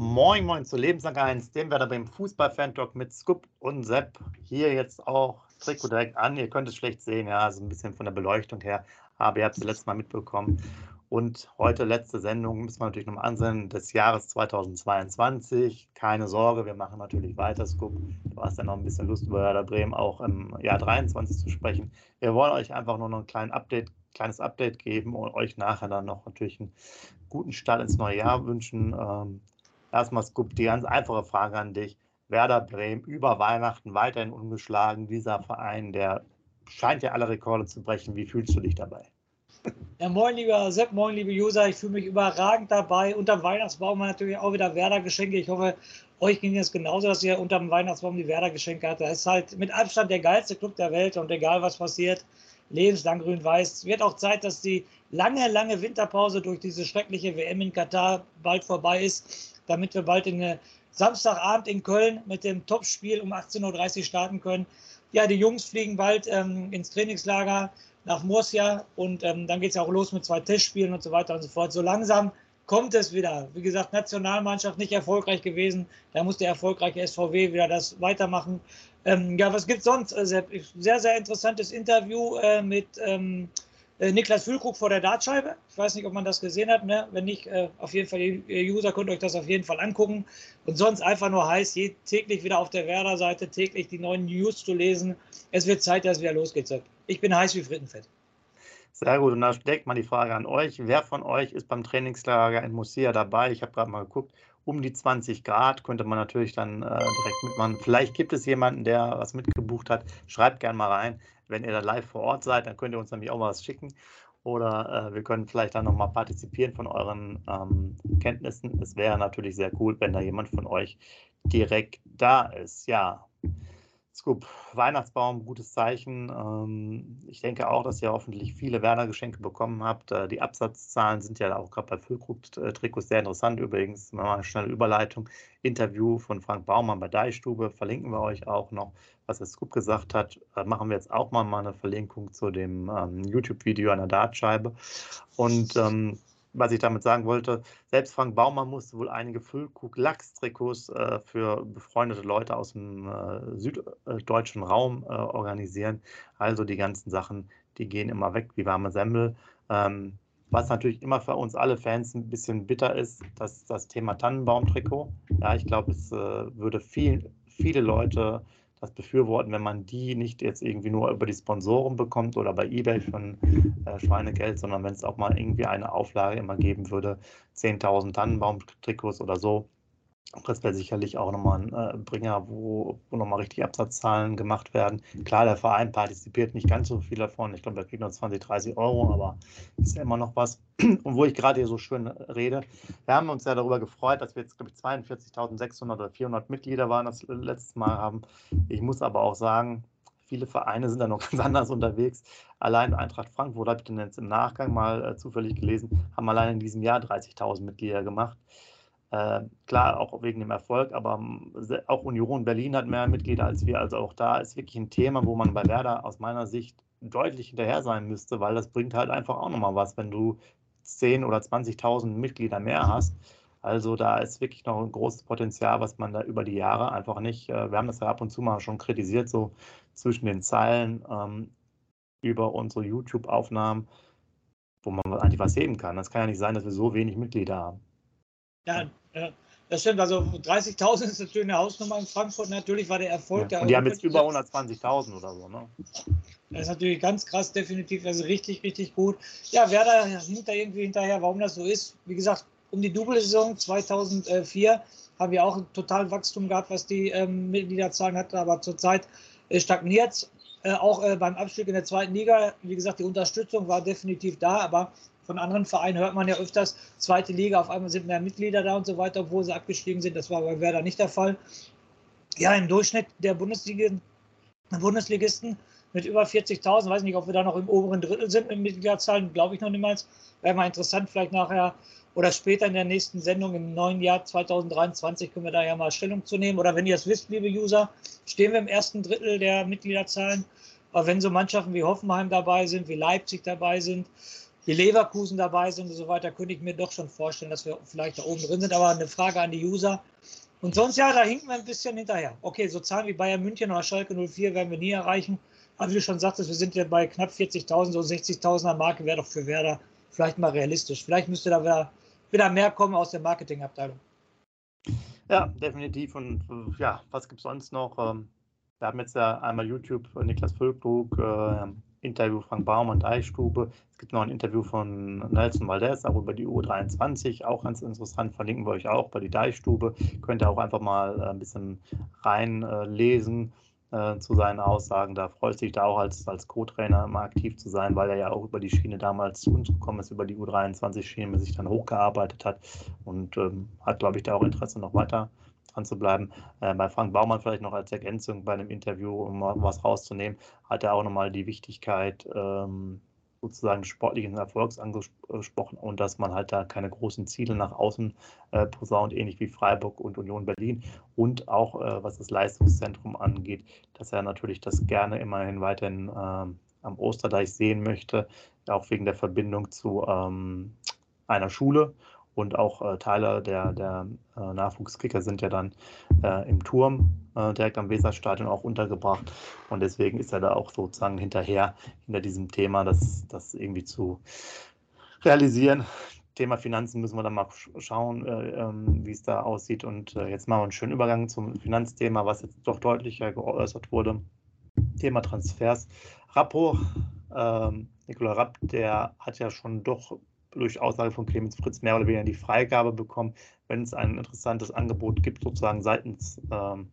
Moin, moin zu Lebenslang 1, dem Werder beim Fußball-Fan-Talk mit Scoop und Sepp. Hier jetzt auch Trikot direkt an. Ihr könnt es schlecht sehen, ja, also ein bisschen von der Beleuchtung her. Aber ihr habt es letztes Mal mitbekommen. Und heute letzte Sendung müssen wir natürlich noch mal ansehen des Jahres 2022. Keine Sorge, wir machen natürlich weiter, Scoop. Du hast ja noch ein bisschen Lust über Werder Bremen auch im Jahr 23 zu sprechen. Wir wollen euch einfach nur noch ein kleines Update, kleines Update geben und euch nachher dann noch natürlich einen guten Start ins neue Jahr wünschen. Ähm, Erstmal, Scoop, die ganz einfache Frage an dich. Werder Bremen über Weihnachten weiterhin ungeschlagen. Dieser Verein, der scheint ja alle Rekorde zu brechen. Wie fühlst du dich dabei? Ja, moin, lieber Sepp, moin, liebe User. Ich fühle mich überragend dabei. Unterm Weihnachtsbaum natürlich auch wieder Werder-Geschenke. Ich hoffe, euch ging es genauso, dass ihr unterm Weihnachtsbaum die Werder-Geschenke hattet. Das ist halt mit Abstand der geilste Club der Welt und egal was passiert, lebenslang grün-weiß. Wird auch Zeit, dass die lange, lange Winterpause durch diese schreckliche WM in Katar bald vorbei ist damit wir bald in eine Samstagabend in Köln mit dem Topspiel um 18.30 Uhr starten können. Ja, die Jungs fliegen bald ähm, ins Trainingslager nach Murcia und ähm, dann geht es ja auch los mit zwei Testspielen und so weiter und so fort. So langsam kommt es wieder. Wie gesagt, Nationalmannschaft nicht erfolgreich gewesen. Da muss der erfolgreiche SVW wieder das weitermachen. Ähm, ja, was gibt es sonst? Äh, sehr, sehr interessantes Interview äh, mit ähm, äh, Niklas Füllkrug vor der Dartscheibe. Ich weiß nicht, ob man das gesehen hat. Ne? Wenn nicht, äh, auf jeden Fall, ihr User könnt euch das auf jeden Fall angucken. Und sonst einfach nur heiß, je, täglich wieder auf der Werder-Seite, täglich die neuen News zu lesen. Es wird Zeit, dass es wieder losgeht. Ich bin heiß wie Frittenfett. Sehr gut, und da steckt mal die Frage an euch. Wer von euch ist beim Trainingslager in Murcia dabei? Ich habe gerade mal geguckt, um die 20 Grad könnte man natürlich dann äh, direkt mitmachen. Vielleicht gibt es jemanden, der was mitgebucht hat. Schreibt gerne mal rein. Wenn ihr da live vor Ort seid, dann könnt ihr uns nämlich auch mal was schicken. Oder äh, wir können vielleicht dann nochmal partizipieren von euren ähm, Kenntnissen. Es wäre natürlich sehr cool, wenn da jemand von euch direkt da ist. Ja, Scoop, Weihnachtsbaum, gutes Zeichen. Ähm, ich denke auch, dass ihr hoffentlich viele Werner-Geschenke bekommen habt. Äh, die Absatzzahlen sind ja auch gerade bei Füllkrug-Trikots sehr interessant. Übrigens, mal eine schnelle Überleitung. Interview von Frank Baumann bei Deichstube verlinken wir euch auch noch. Was der Scoop gesagt hat, äh, machen wir jetzt auch mal, eine Verlinkung zu dem ähm, YouTube-Video an der Dartscheibe. Und ähm, was ich damit sagen wollte, selbst Frank Baumann musste wohl einige Füllkrug-Lachs-Trikots äh, für befreundete Leute aus dem äh, süddeutschen Raum äh, organisieren. Also die ganzen Sachen, die gehen immer weg wie warme Semmel. Ähm, was natürlich immer für uns alle Fans ein bisschen bitter ist, dass das Thema Tannenbaum-Trikot. Ja, ich glaube, es äh, würde viel, viele Leute das befürworten, wenn man die nicht jetzt irgendwie nur über die Sponsoren bekommt oder bei eBay von äh, Schweinegeld, sondern wenn es auch mal irgendwie eine Auflage immer geben würde, 10.000 Tannenbaum-Trikots oder so, das wäre sicherlich auch nochmal ein äh, Bringer, wo, wo nochmal richtig Absatzzahlen gemacht werden. Klar, der Verein partizipiert nicht ganz so viel davon. Ich glaube, er kriegt nur 20, 30 Euro, aber ist ja immer noch was. Und wo ich gerade hier so schön rede, wir haben uns ja darüber gefreut, dass wir jetzt, glaube ich, 42.600 oder 400 Mitglieder waren das letzte Mal haben. Ich muss aber auch sagen, viele Vereine sind da noch ganz anders unterwegs. Allein Eintracht Frankfurt, habe ich denn jetzt im Nachgang mal äh, zufällig gelesen, haben allein in diesem Jahr 30.000 Mitglieder gemacht. Äh, klar, auch wegen dem Erfolg, aber ähm, auch Union Berlin hat mehr Mitglieder als wir. Also auch da ist wirklich ein Thema, wo man bei Werder aus meiner Sicht deutlich hinterher sein müsste, weil das bringt halt einfach auch nochmal was, wenn du 10.000 oder 20.000 Mitglieder mehr hast. Also da ist wirklich noch ein großes Potenzial, was man da über die Jahre einfach nicht, äh, wir haben das ja ab und zu mal schon kritisiert, so zwischen den Zeilen ähm, über unsere YouTube-Aufnahmen, wo man eigentlich was heben kann. Das kann ja nicht sein, dass wir so wenig Mitglieder haben. Ja, ja, das stimmt. Also 30.000 ist natürlich eine Hausnummer in Frankfurt. Natürlich war der Erfolg ja. der. Und die haben jetzt über 120.000 oder so, ne? Das ist natürlich ganz krass, definitiv. Also richtig, richtig gut. Ja, Werder hinter irgendwie hinterher, warum das so ist. Wie gesagt, um die Double-Saison 2004 haben wir auch ein total Wachstum gehabt, was die ähm, Mitgliederzahlen hatten, aber zurzeit stagniert es. Äh, auch äh, beim Abstieg in der zweiten Liga, wie gesagt, die Unterstützung war definitiv da, aber von anderen Vereinen hört man ja öfters, zweite Liga, auf einmal sind mehr Mitglieder da und so weiter, obwohl sie abgestiegen sind. Das war bei Werder nicht der Fall. Ja, im Durchschnitt der Bundesliga, Bundesligisten mit über 40.000, weiß nicht, ob wir da noch im oberen Drittel sind mit Mitgliederzahlen, glaube ich noch niemals. Wäre mal interessant, vielleicht nachher oder später in der nächsten Sendung im neuen Jahr 2023 können wir da ja mal Stellung zu nehmen. Oder wenn ihr es wisst, liebe User, stehen wir im ersten Drittel der Mitgliederzahlen. Aber wenn so Mannschaften wie Hoffenheim dabei sind, wie Leipzig dabei sind, wie Leverkusen dabei sind und so weiter, könnte ich mir doch schon vorstellen, dass wir vielleicht da oben drin sind. Aber eine Frage an die User. Und sonst, ja, da hinken wir ein bisschen hinterher. Okay, so Zahlen wie Bayern München oder Schalke 04 werden wir nie erreichen. Aber wie du schon sagtest, wir sind ja bei knapp 40.000, so 60.000er Marke wäre doch für Werder vielleicht mal realistisch. Vielleicht müsste da wieder wieder mehr kommen aus der Marketingabteilung. Ja, definitiv. Und ja, was gibt es sonst noch? Ähm, wir haben jetzt ja einmal YouTube Niklas Füllkrug, äh, Interview Frank Baumann, Deichstube. Es gibt noch ein Interview von Nelson Valdez, auch über die U23, auch ganz interessant. Verlinken wir euch auch bei die Deichstube. Könnt ihr auch einfach mal äh, ein bisschen reinlesen. Äh, äh, zu seinen Aussagen. Da freut sich da auch als, als Co-Trainer immer aktiv zu sein, weil er ja auch über die Schiene damals zu uns gekommen ist, über die U23-Schiene, sich dann hochgearbeitet hat und ähm, hat, glaube ich, da auch Interesse noch weiter dran zu bleiben. Äh, bei Frank Baumann vielleicht noch als Ergänzung bei einem Interview, um was rauszunehmen, hat er auch nochmal die Wichtigkeit ähm, sozusagen sportlichen Erfolgs angesprochen und dass man halt da keine großen Ziele nach außen äh, posaunt, ähnlich wie Freiburg und Union Berlin. Und auch äh, was das Leistungszentrum angeht, dass er natürlich das gerne immerhin weiterhin äh, am Osterdeich sehen möchte, auch wegen der Verbindung zu ähm, einer Schule und auch äh, Teile der, der äh, Nachwuchskicker sind ja dann äh, im Turm äh, direkt am Weserstadion auch untergebracht. Und deswegen ist er da auch sozusagen hinterher, hinter diesem Thema, das, das irgendwie zu realisieren. Thema Finanzen müssen wir dann mal schauen, äh, ähm, wie es da aussieht. Und äh, jetzt machen wir einen schönen Übergang zum Finanzthema, was jetzt doch deutlicher geäußert wurde. Thema Transfers. Rappo, ähm, Nikola Rapp, der hat ja schon doch durch Aussage von Clemens Fritz mehr oder weniger die Freigabe bekommen, wenn es ein interessantes Angebot gibt, sozusagen seitens ähm,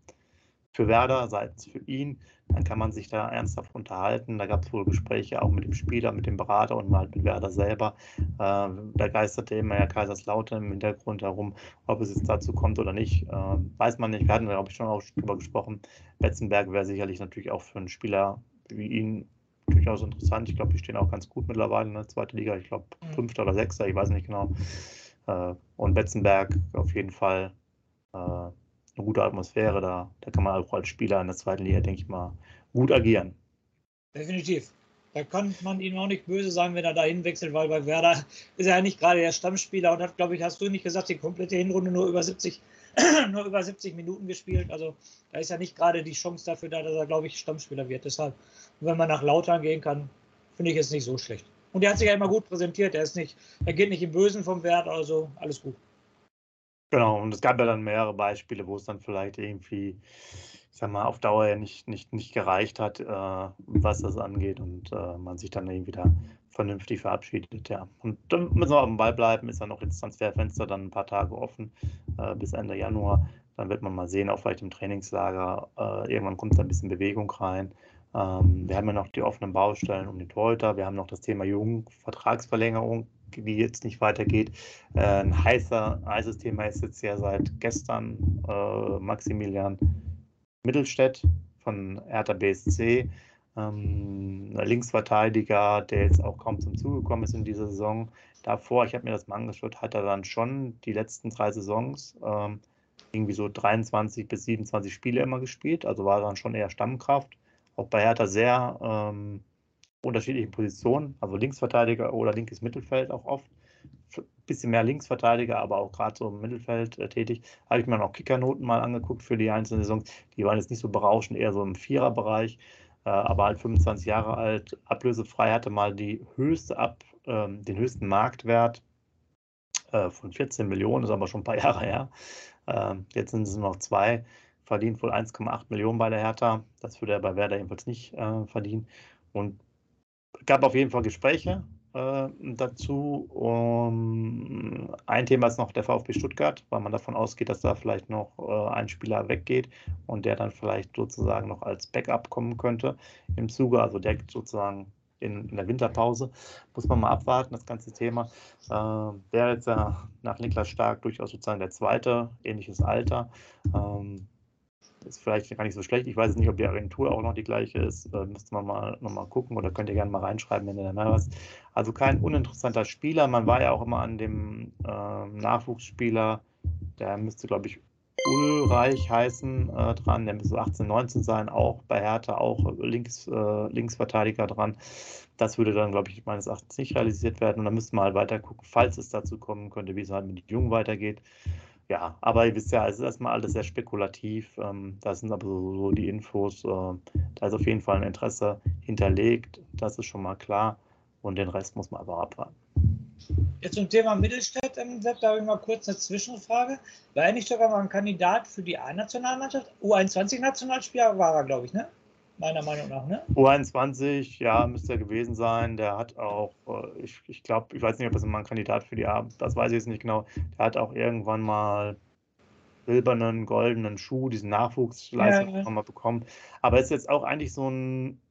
für Werder, seitens für ihn, dann kann man sich da ernsthaft unterhalten. Da gab es wohl Gespräche auch mit dem Spieler, mit dem Berater und mal mit Werder selber. Äh, da geisterte immer ja Kaiserslautern im Hintergrund herum, ob es jetzt dazu kommt oder nicht, äh, weiß man nicht. Wir hatten, glaube ich, schon auch drüber gesprochen. Betzenberg wäre sicherlich natürlich auch für einen Spieler wie ihn durchaus interessant. Ich glaube, die stehen auch ganz gut mittlerweile in der zweiten Liga. Ich glaube, mhm. fünfter oder sechster, ich weiß nicht genau. Äh, und Betzenberg auf jeden Fall äh, eine gute Atmosphäre. Da, da kann man auch als Spieler in der zweiten Liga, denke ich mal, gut agieren. Definitiv. Da kann man ihm auch nicht böse sein, wenn er dahin wechselt, weil bei Werder ist er ja nicht gerade der Stammspieler und hat, glaube ich, hast du nicht gesagt, die komplette Hinrunde nur über 70 nur über 70 Minuten gespielt. Also da ist ja nicht gerade die Chance dafür da, dass er, glaube ich, Stammspieler wird. Deshalb, wenn man nach Lautern gehen kann, finde ich es nicht so schlecht. Und er hat sich ja immer gut präsentiert. Er ist nicht, er geht nicht im Bösen vom Wert, also alles gut. Genau, und es gab ja dann mehrere Beispiele, wo es dann vielleicht irgendwie, ich sag mal, auf Dauer ja nicht, nicht, nicht gereicht hat, äh, was das angeht und äh, man sich dann irgendwie da vernünftig verabschiedet, ja. Und dann müssen wir auf dem Ball bleiben, ist ja noch das Transferfenster dann ein paar Tage offen äh, bis Ende Januar. Dann wird man mal sehen, auch vielleicht im Trainingslager, äh, irgendwann kommt da ein bisschen Bewegung rein. Ähm, wir haben ja noch die offenen Baustellen um den Torhüter, wir haben noch das Thema Jugend, Vertragsverlängerung, die jetzt nicht weitergeht. Äh, ein heißer, heißes Thema ist jetzt ja seit gestern äh, Maximilian Mittelstädt von Hertha BSC ähm, Linksverteidiger, der jetzt auch kaum zum Zuge gekommen ist in dieser Saison. Davor, ich habe mir das mal angeschaut, hat er dann schon die letzten drei Saisons ähm, irgendwie so 23 bis 27 Spiele immer gespielt, also war dann schon eher Stammkraft. Auch bei Hertha sehr ähm, unterschiedlichen Positionen, also Linksverteidiger oder linkes Mittelfeld auch oft. Bisschen mehr Linksverteidiger, aber auch gerade so im Mittelfeld äh, tätig. Habe ich mir noch Kickernoten mal angeguckt für die einzelnen Saisons. Die waren jetzt nicht so berauschend, eher so im Viererbereich. Äh, aber halt 25 Jahre alt, ablösefrei, hatte mal die höchste Ab, äh, den höchsten Marktwert äh, von 14 Millionen, ist aber schon ein paar Jahre her. Ähm, jetzt sind es noch zwei, verdient wohl 1,8 Millionen bei der Hertha. Das würde er bei Werder jedenfalls nicht äh, verdienen. Und gab auf jeden Fall Gespräche. Äh, dazu. Um, ein Thema ist noch der VfB Stuttgart, weil man davon ausgeht, dass da vielleicht noch äh, ein Spieler weggeht und der dann vielleicht sozusagen noch als Backup kommen könnte im Zuge, also der sozusagen in, in der Winterpause. Muss man mal abwarten, das ganze Thema. Äh, wäre jetzt ja nach Niklas Stark durchaus sozusagen der zweite, ähnliches Alter. Ähm, ist vielleicht gar nicht so schlecht. Ich weiß nicht, ob die Agentur auch noch die gleiche ist. Äh, müsste man mal nochmal gucken oder könnt ihr gerne mal reinschreiben, wenn ihr da mehr was. Also kein uninteressanter Spieler. Man war ja auch immer an dem äh, Nachwuchsspieler, der müsste, glaube ich, Ulreich heißen äh, dran. Der müsste so 18, 19 sein, auch bei Hertha, auch Links, äh, Linksverteidiger dran. Das würde dann, glaube ich, meines Erachtens nicht realisiert werden. Und dann müssten wir halt weiter gucken, falls es dazu kommen könnte, wie es halt mit Jungen weitergeht ja, aber ihr wisst ja, es ist erstmal alles sehr spekulativ. Ähm, das sind aber so, so die Infos. Äh, da ist auf jeden Fall ein Interesse hinterlegt. Das ist schon mal klar. Und den Rest muss man aber abwarten. Jetzt zum Thema Mittelstädt, ähm, da habe ich mal kurz eine Zwischenfrage. War er nicht sogar mal ein Kandidat für die A-Nationalmannschaft? U21-Nationalspieler war er, glaube ich, ne? Meiner Meinung nach, ne? U21, ja, müsste er gewesen sein. Der hat auch, äh, ich, ich glaube, ich weiß nicht, ob das mal ein Kandidat für die A, das weiß ich jetzt nicht genau. Der hat auch irgendwann mal silbernen, goldenen Schuh, diesen Nachwuchsleistung ja, ja. mal bekommen. Aber ist jetzt auch eigentlich so ein,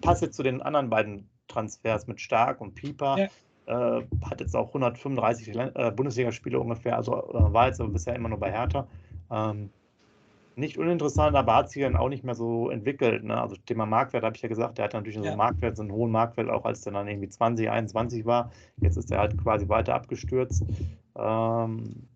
passt jetzt zu den anderen beiden Transfers mit Stark und Pieper. Ja. Äh, hat jetzt auch 135 äh, Bundesligaspiele ungefähr, also äh, war jetzt aber bisher immer nur bei Hertha. Ähm, nicht uninteressant, aber hat sich dann auch nicht mehr so entwickelt. Ne? Also Thema Marktwert habe ich ja gesagt, der hat natürlich ja. so einen Marktwert, so einen hohen Marktwert, auch als der dann irgendwie 20, 21 war. Jetzt ist er halt quasi weiter abgestürzt. Ähm,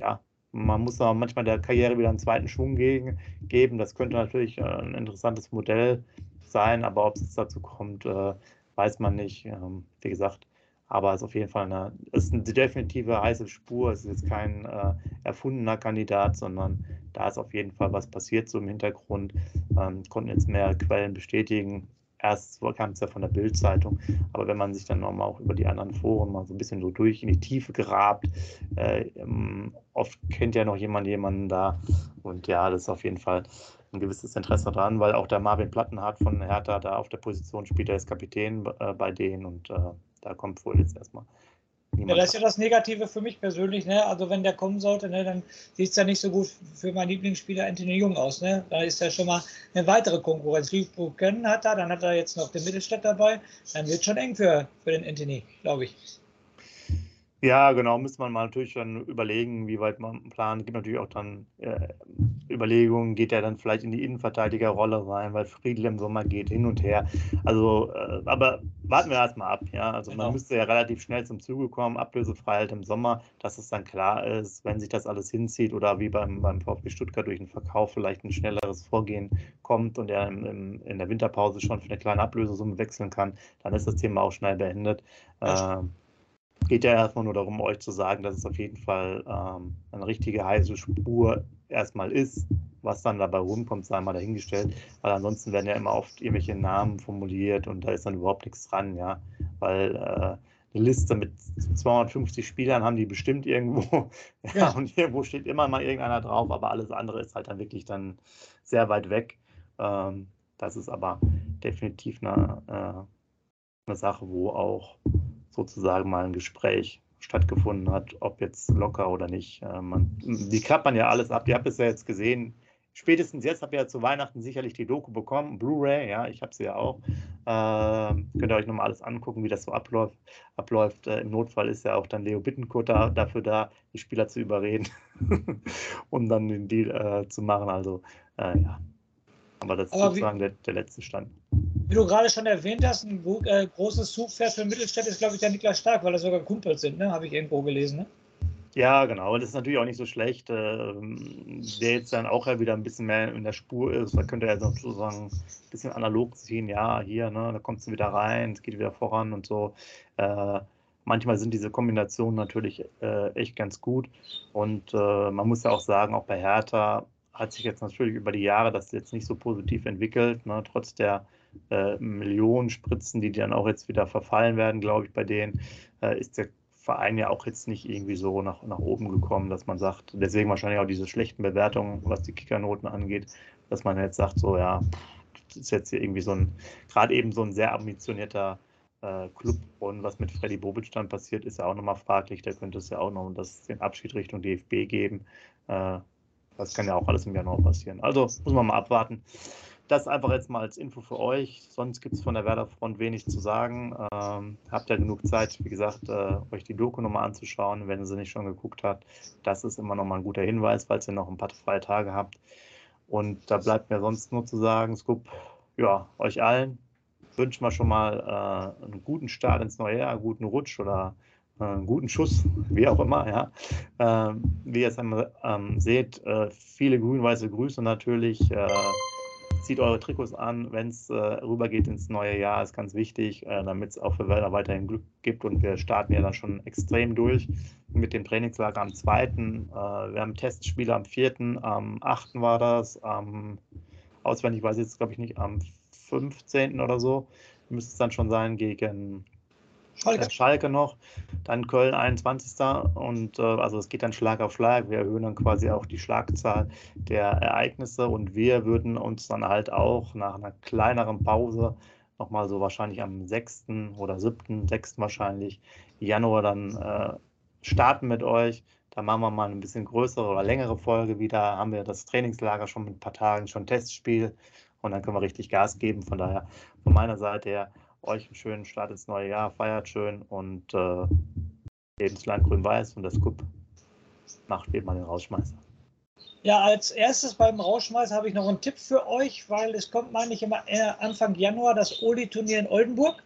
ja, man muss aber manchmal der Karriere wieder einen zweiten Schwung gegen, geben. Das könnte natürlich äh, ein interessantes Modell sein, aber ob es dazu kommt, äh, weiß man nicht. Ähm, wie gesagt, aber es ist auf jeden Fall eine, ist eine definitive heiße Spur. Es ist jetzt kein äh, erfundener Kandidat, sondern da ist auf jeden Fall was passiert so im Hintergrund. Ähm, konnten jetzt mehr Quellen bestätigen. Erst kam es ja von der Bild-Zeitung, aber wenn man sich dann nochmal auch über die anderen Foren mal so ein bisschen so durch in die Tiefe gerabt, äh, ähm, oft kennt ja noch jemand jemanden da. Und ja, das ist auf jeden Fall ein gewisses Interesse dran, weil auch der Marvin Plattenhardt von Hertha da auf der Position spielt, er ist Kapitän äh, bei denen und äh, da kommt wohl jetzt erstmal ja, das ist ja das Negative für mich persönlich. Ne? Also wenn der kommen sollte, ne, dann sieht es ja nicht so gut für meinen Lieblingsspieler Anthony Jung aus. Ne? Da ist ja schon mal eine weitere Konkurrenz. Liebrucken hat er, dann hat er jetzt noch den Mittelstädt dabei. Dann wird es schon eng für, für den Anthony, glaube ich. Ja, genau, müsste man mal natürlich dann überlegen, wie weit man planen. Es gibt natürlich auch dann äh, Überlegungen, geht er dann vielleicht in die Innenverteidigerrolle rein, weil Friedel im Sommer geht hin und her. Also, äh, aber warten wir erstmal ab, ja. Also genau. man müsste ja relativ schnell zum Zuge kommen, Ablösefreiheit halt im Sommer, dass es dann klar ist, wenn sich das alles hinzieht oder wie beim, beim VfB Stuttgart durch den Verkauf vielleicht ein schnelleres Vorgehen kommt und er im, im, in der Winterpause schon für eine kleine Ablösesumme wechseln kann, dann ist das Thema auch schnell beendet. Äh, geht ja erstmal nur darum, euch zu sagen, dass es auf jeden Fall ähm, eine richtige heiße Spur erstmal ist. Was dann dabei rumkommt, sei mal dahingestellt, weil ansonsten werden ja immer oft irgendwelche Namen formuliert und da ist dann überhaupt nichts dran, ja, weil äh, eine Liste mit 250 Spielern haben die bestimmt irgendwo, ja, ja, und irgendwo steht immer mal irgendeiner drauf, aber alles andere ist halt dann wirklich dann sehr weit weg. Ähm, das ist aber definitiv eine, äh, eine Sache, wo auch sozusagen mal ein Gespräch stattgefunden hat, ob jetzt locker oder nicht. Äh, man, die klappt man ja alles ab. Ihr habt es ja jetzt gesehen. Spätestens jetzt habt ihr ja zu Weihnachten sicherlich die Doku bekommen, Blu-ray, ja, ich habe sie ja auch. Äh, könnt ihr euch nochmal alles angucken, wie das so abläuft. abläuft. Äh, Im Notfall ist ja auch dann Leo Bittenkurt da, dafür da, die Spieler zu überreden, um dann den Deal äh, zu machen. Also, äh, ja. Aber das ist Aber sozusagen der, der letzte Stand. Wie du gerade schon erwähnt hast, ein äh, großes Zugpferd für Mittelstädt ist, glaube ich, der Niklas Stark, weil er sogar Kumpels sind, ne? habe ich irgendwo gelesen. Ne? Ja, genau. Das ist natürlich auch nicht so schlecht. Äh, der jetzt dann auch ja wieder ein bisschen mehr in der Spur ist, da könnte er sozusagen ein bisschen analog ziehen. Ja, hier, ne, da kommst du wieder rein, es geht wieder voran und so. Äh, manchmal sind diese Kombinationen natürlich äh, echt ganz gut. Und äh, man muss ja auch sagen, auch bei Hertha hat sich jetzt natürlich über die Jahre das jetzt nicht so positiv entwickelt, ne, trotz der äh, Millionen Spritzen, die dann auch jetzt wieder verfallen werden, glaube ich, bei denen, äh, ist der Verein ja auch jetzt nicht irgendwie so nach, nach oben gekommen, dass man sagt, deswegen wahrscheinlich auch diese schlechten Bewertungen, was die Kickernoten angeht, dass man jetzt sagt, so ja, das ist jetzt hier irgendwie so ein, gerade eben so ein sehr ambitionierter äh, Club. Und was mit Freddy Bobic dann passiert, ist ja auch nochmal fraglich. Da könnte es ja auch noch das, den Abschied Richtung DFB geben. Äh, das kann ja auch alles im Januar passieren. Also muss man mal abwarten. Das einfach jetzt mal als Info für euch. Sonst gibt es von der Werder Front wenig zu sagen. Ähm, habt ja genug Zeit, wie gesagt, äh, euch die Doku nochmal anzuschauen, wenn ihr sie nicht schon geguckt habt. Das ist immer nochmal ein guter Hinweis, falls ihr noch ein paar freie Tage habt. Und da bleibt mir sonst nur zu sagen, Scoop, ja, euch allen wünschen wir schon mal äh, einen guten Start ins neue Jahr, einen guten Rutsch oder äh, einen guten Schuss, wie auch immer. Ja. Ähm, wie ihr es ähm, seht, äh, viele grün-weiße Grüße natürlich. Zieht eure Trikots an, wenn es äh, rübergeht ins neue Jahr, ist ganz wichtig, äh, damit es auch für Werder weiterhin Glück gibt. Und wir starten ja dann schon extrem durch mit dem Trainingslager am 2. Äh, wir haben Testspiele am 4., am 8. war das, am auswendig weiß ich jetzt, glaube ich, nicht, am 15. oder so müsste es dann schon sein gegen Schalke. Äh, Schalke noch, dann Köln 21. Und äh, also es geht dann Schlag auf Schlag. Wir erhöhen dann quasi auch die Schlagzahl der Ereignisse und wir würden uns dann halt auch nach einer kleineren Pause nochmal so wahrscheinlich am 6. oder 7., 6. wahrscheinlich Januar dann äh, starten mit euch. Da machen wir mal ein bisschen größere oder längere Folge wieder. Haben wir das Trainingslager schon mit ein paar Tagen, schon Testspiel und dann können wir richtig Gas geben. Von daher von meiner Seite her euch einen schönen Start ins neue Jahr, feiert schön und äh, Lebensland grün-weiß und das Kupp macht wie mal den Rausschmeißer. Ja, als erstes beim Rausschmeißer habe ich noch einen Tipp für euch, weil es kommt, meine ich, immer äh, Anfang Januar das Oli-Turnier in Oldenburg.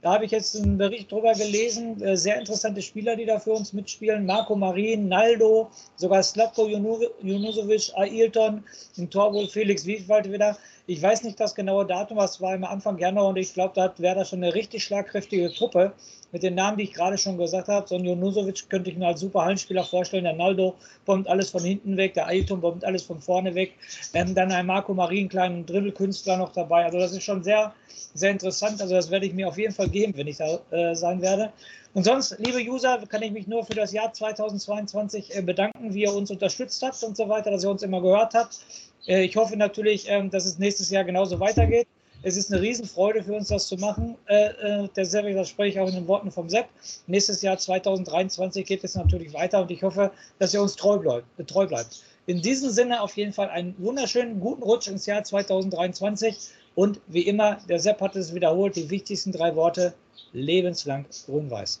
Da habe ich jetzt einen Bericht drüber gelesen. Äh, sehr interessante Spieler, die da für uns mitspielen. Marco Marin, Naldo, sogar Slatko Junusovic, Ailton, im Tor wohl Felix Wieswald wieder. Ich weiß nicht das genaue Datum, was war im Anfang Januar und ich glaube, da wäre das schon eine richtig schlagkräftige Truppe mit den Namen, die ich gerade schon gesagt habe. So ein Jonusovic könnte ich mir als super Hallenspieler vorstellen. Der Naldo bombt alles von hinten weg, der Ailton bombt alles von vorne weg. Ähm, dann ein Marco Marin, kleinen Dribbelkünstler noch dabei. Also das ist schon sehr, sehr interessant. Also das werde ich mir auf jeden Fall geben, wenn ich da äh, sein werde. Und sonst, liebe User, kann ich mich nur für das Jahr 2022 äh, bedanken, wie ihr uns unterstützt habt und so weiter, dass ihr uns immer gehört habt. Äh, ich hoffe natürlich, ähm, dass es nächstes Jahr genauso weitergeht. Es ist eine Riesenfreude für uns, das zu machen. Äh, äh, der Sepp, das spreche ich auch in den Worten vom Sepp. Nächstes Jahr 2023 geht es natürlich weiter und ich hoffe, dass ihr uns treu bleibt. Treu bleibt. In diesem Sinne auf jeden Fall einen wunderschönen guten Rutsch ins Jahr 2023 und wie immer, der Sepp hat es wiederholt, die wichtigsten drei Worte, lebenslang grün-weiß.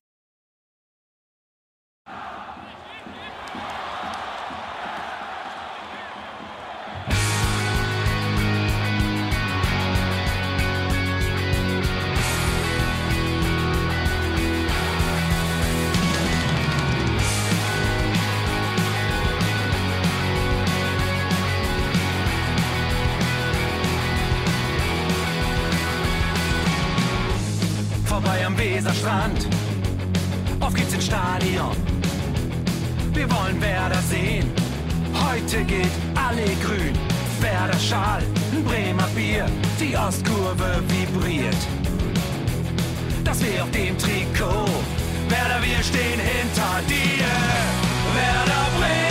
Weserstrand. Auf geht's ins Stadion. Wir wollen Werder sehen. Heute geht alle grün. Werder Schal, Bremer Bier. Die Ostkurve vibriert. Das wir auf dem Trikot. Werder, wir stehen hinter dir. Werder Bremen.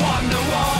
Wonderwall.